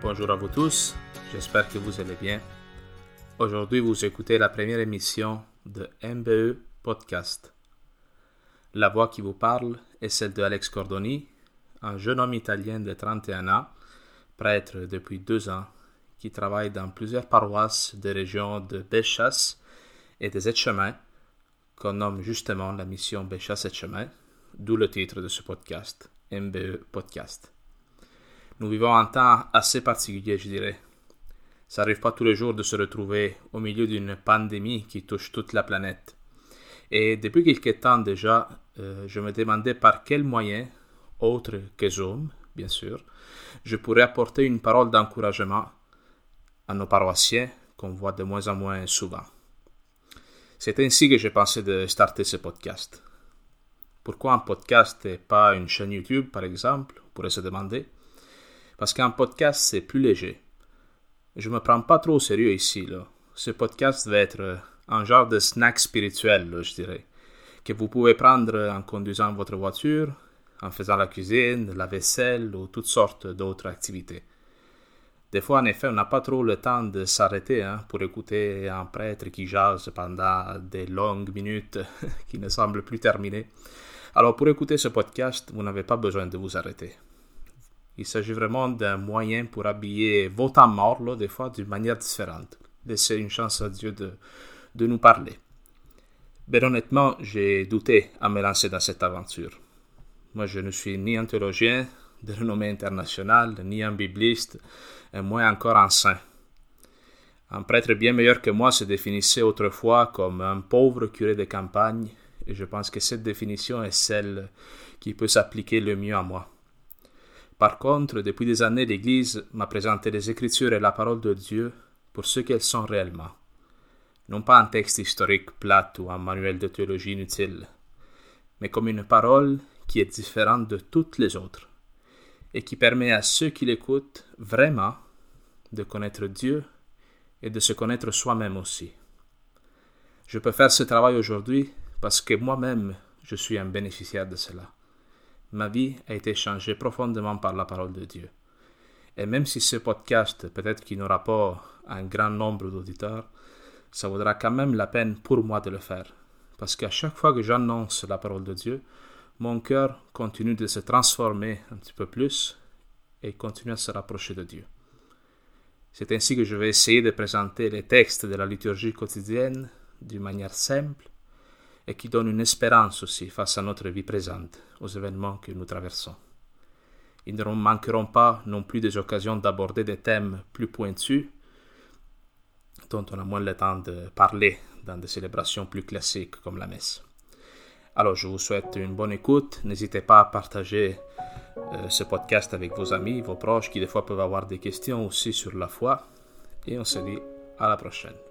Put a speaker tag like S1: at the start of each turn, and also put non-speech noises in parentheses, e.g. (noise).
S1: Bonjour à vous tous, j'espère que vous allez bien. Aujourd'hui, vous écoutez la première émission de MBE Podcast. La voix qui vous parle est celle de Alex Cordoni, un jeune homme italien de 31 ans, prêtre depuis deux ans, qui travaille dans plusieurs paroisses des régions de Béchas et des Etchemins, qu'on nomme justement la mission Béchas Etchemins, d'où le titre de ce podcast, MBE Podcast. Nous vivons un temps assez particulier, je dirais. Ça n'arrive pas tous les jours de se retrouver au milieu d'une pandémie qui touche toute la planète. Et depuis quelque temps déjà, euh, je me demandais par quels moyens, autres que Zoom, bien sûr, je pourrais apporter une parole d'encouragement à nos paroissiens qu'on voit de moins en moins souvent. C'est ainsi que j'ai pensé de starter ce podcast. Pourquoi un podcast et pas une chaîne YouTube, par exemple, on pourrait se demander parce qu'un podcast, c'est plus léger. Je me prends pas trop au sérieux ici, là. Ce podcast va être euh, un genre de snack spirituel, je dirais, que vous pouvez prendre en conduisant votre voiture, en faisant la cuisine, la vaisselle ou toutes sortes d'autres activités. Des fois, en effet, on n'a pas trop le temps de s'arrêter hein, pour écouter un prêtre qui jase pendant des longues minutes (laughs) qui ne semblent plus terminer. Alors, pour écouter ce podcast, vous n'avez pas besoin de vous arrêter. Il s'agit vraiment d'un moyen pour habiller vos temps morts, des fois, d'une manière différente. Laissez une chance à Dieu de, de nous parler. Mais honnêtement, j'ai douté à me lancer dans cette aventure. Moi, je ne suis ni un théologien de renommée internationale, ni un bibliste, et moins encore un saint. Un prêtre bien meilleur que moi se définissait autrefois comme un pauvre curé de campagne, et je pense que cette définition est celle qui peut s'appliquer le mieux à moi. Par contre, depuis des années, l'Église m'a présenté les Écritures et la parole de Dieu pour ce qu'elles sont réellement. Non pas un texte historique plat ou un manuel de théologie inutile, mais comme une parole qui est différente de toutes les autres et qui permet à ceux qui l'écoutent vraiment de connaître Dieu et de se connaître soi-même aussi. Je peux faire ce travail aujourd'hui parce que moi-même je suis un bénéficiaire de cela ma vie a été changée profondément par la parole de Dieu. Et même si ce podcast, peut-être qu'il n'aura pas un grand nombre d'auditeurs, ça vaudra quand même la peine pour moi de le faire. Parce qu'à chaque fois que j'annonce la parole de Dieu, mon cœur continue de se transformer un petit peu plus et continue à se rapprocher de Dieu. C'est ainsi que je vais essayer de présenter les textes de la liturgie quotidienne d'une manière simple et qui donne une espérance aussi face à notre vie présente, aux événements que nous traversons. Ils ne manqueront pas non plus des occasions d'aborder des thèmes plus pointus, dont on a moins le temps de parler dans des célébrations plus classiques comme la messe. Alors je vous souhaite une bonne écoute. N'hésitez pas à partager euh, ce podcast avec vos amis, vos proches qui des fois peuvent avoir des questions aussi sur la foi. Et on se dit à la prochaine.